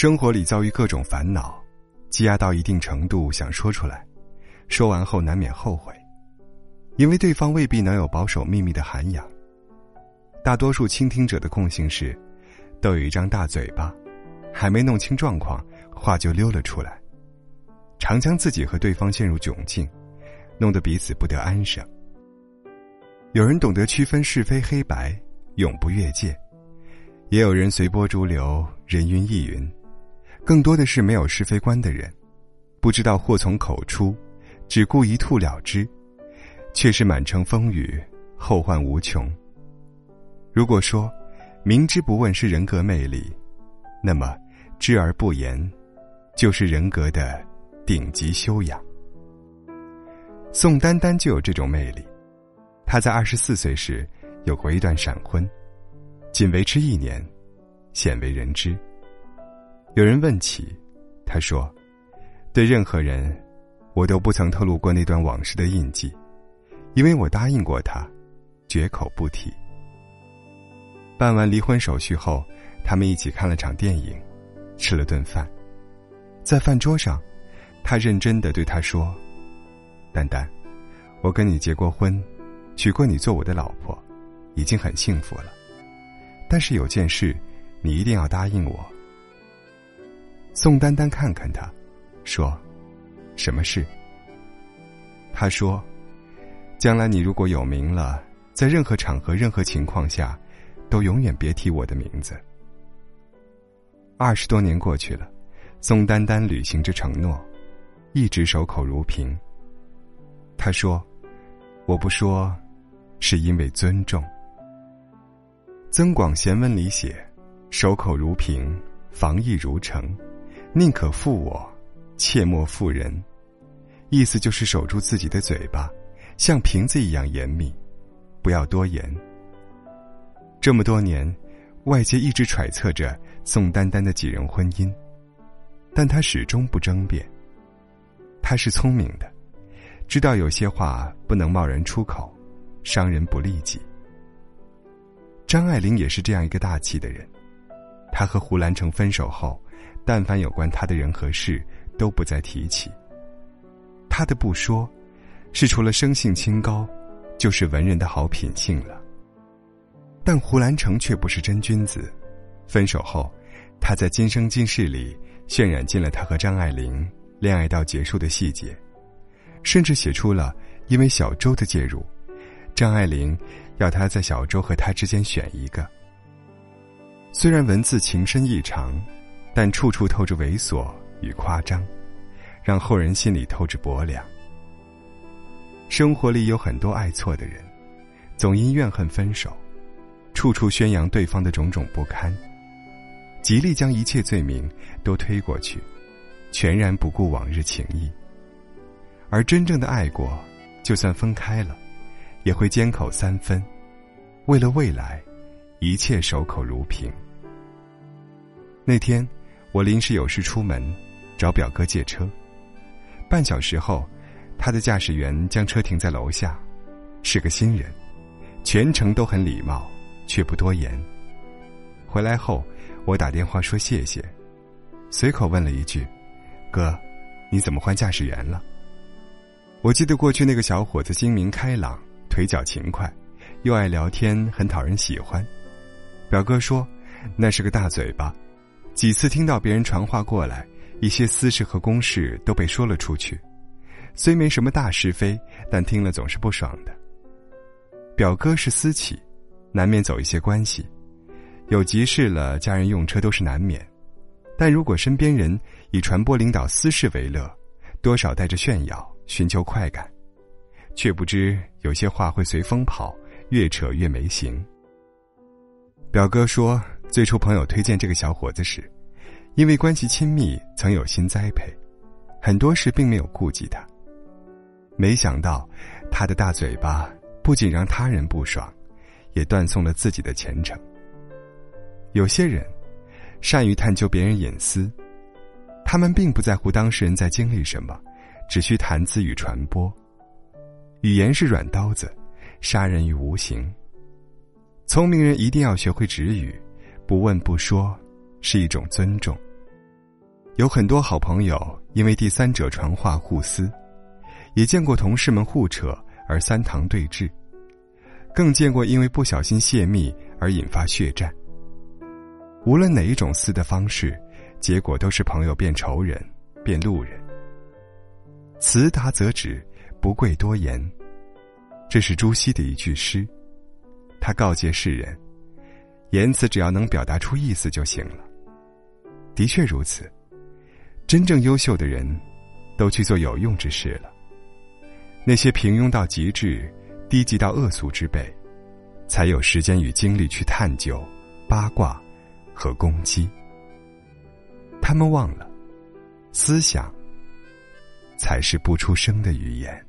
生活里遭遇各种烦恼，积压到一定程度，想说出来，说完后难免后悔，因为对方未必能有保守秘密的涵养。大多数倾听者的共性是，都有一张大嘴巴，还没弄清状况，话就溜了出来，常将自己和对方陷入窘境，弄得彼此不得安生。有人懂得区分是非黑白，永不越界；也有人随波逐流，人云亦云。更多的是没有是非观的人，不知道祸从口出，只顾一吐了之，却是满城风雨，后患无穷。如果说明知不问是人格魅力，那么知而不言，就是人格的顶级修养。宋丹丹就有这种魅力。她在二十四岁时有过一段闪婚，仅维持一年，鲜为人知。有人问起，他说：“对任何人，我都不曾透露过那段往事的印记，因为我答应过他，绝口不提。”办完离婚手续后，他们一起看了场电影，吃了顿饭。在饭桌上，他认真的对她说：“丹丹，我跟你结过婚。”娶过你做我的老婆，已经很幸福了。但是有件事，你一定要答应我。宋丹丹看看他，说：“什么事？”他说：“将来你如果有名了，在任何场合、任何情况下，都永远别提我的名字。”二十多年过去了，宋丹丹履行着承诺，一直守口如瓶。他说：“我不说。”是因为尊重。《增广贤文》里写：“守口如瓶，防疫如城，宁可负我，切莫负人。”意思就是守住自己的嘴巴，像瓶子一样严密，不要多言。这么多年，外界一直揣测着宋丹丹的几人婚姻，但她始终不争辩。她是聪明的，知道有些话不能贸然出口。伤人不利己。张爱玲也是这样一个大气的人，她和胡兰成分手后，但凡有关他的人和事，都不再提起。他的不说，是除了生性清高，就是文人的好品性了。但胡兰成却不是真君子，分手后，他在《今生今世》里渲染尽了他和张爱玲恋爱到结束的细节，甚至写出了因为小周的介入。张爱玲要他在小周和他之间选一个。虽然文字情深意长，但处处透着猥琐与夸张，让后人心里透着薄凉。生活里有很多爱错的人，总因怨恨分手，处处宣扬对方的种种不堪，极力将一切罪名都推过去，全然不顾往日情谊。而真正的爱过，就算分开了。也会缄口三分，为了未来，一切守口如瓶。那天，我临时有事出门，找表哥借车。半小时后，他的驾驶员将车停在楼下，是个新人，全程都很礼貌，却不多言。回来后，我打电话说谢谢，随口问了一句：“哥，你怎么换驾驶员了？”我记得过去那个小伙子精明开朗。腿脚勤快，又爱聊天，很讨人喜欢。表哥说，那是个大嘴巴，几次听到别人传话过来，一些私事和公事都被说了出去。虽没什么大是非，但听了总是不爽的。表哥是私企，难免走一些关系，有急事了，家人用车都是难免。但如果身边人以传播领导私事为乐，多少带着炫耀，寻求快感。却不知有些话会随风跑，越扯越没形。表哥说，最初朋友推荐这个小伙子时，因为关系亲密，曾有心栽培，很多事并没有顾及他。没想到，他的大嘴巴不仅让他人不爽，也断送了自己的前程。有些人，善于探究别人隐私，他们并不在乎当事人在经历什么，只需谈资与传播。语言是软刀子，杀人于无形。聪明人一定要学会止语，不问不说，是一种尊重。有很多好朋友因为第三者传话互撕，也见过同事们互扯而三堂对峙，更见过因为不小心泄密而引发血战。无论哪一种撕的方式，结果都是朋友变仇人，变路人。辞达则止，不贵多言。这是朱熹的一句诗，他告诫世人：言辞只要能表达出意思就行了。的确如此，真正优秀的人，都去做有用之事了。那些平庸到极致、低级到恶俗之辈，才有时间与精力去探究、八卦。和攻击，他们忘了，思想才是不出声的语言。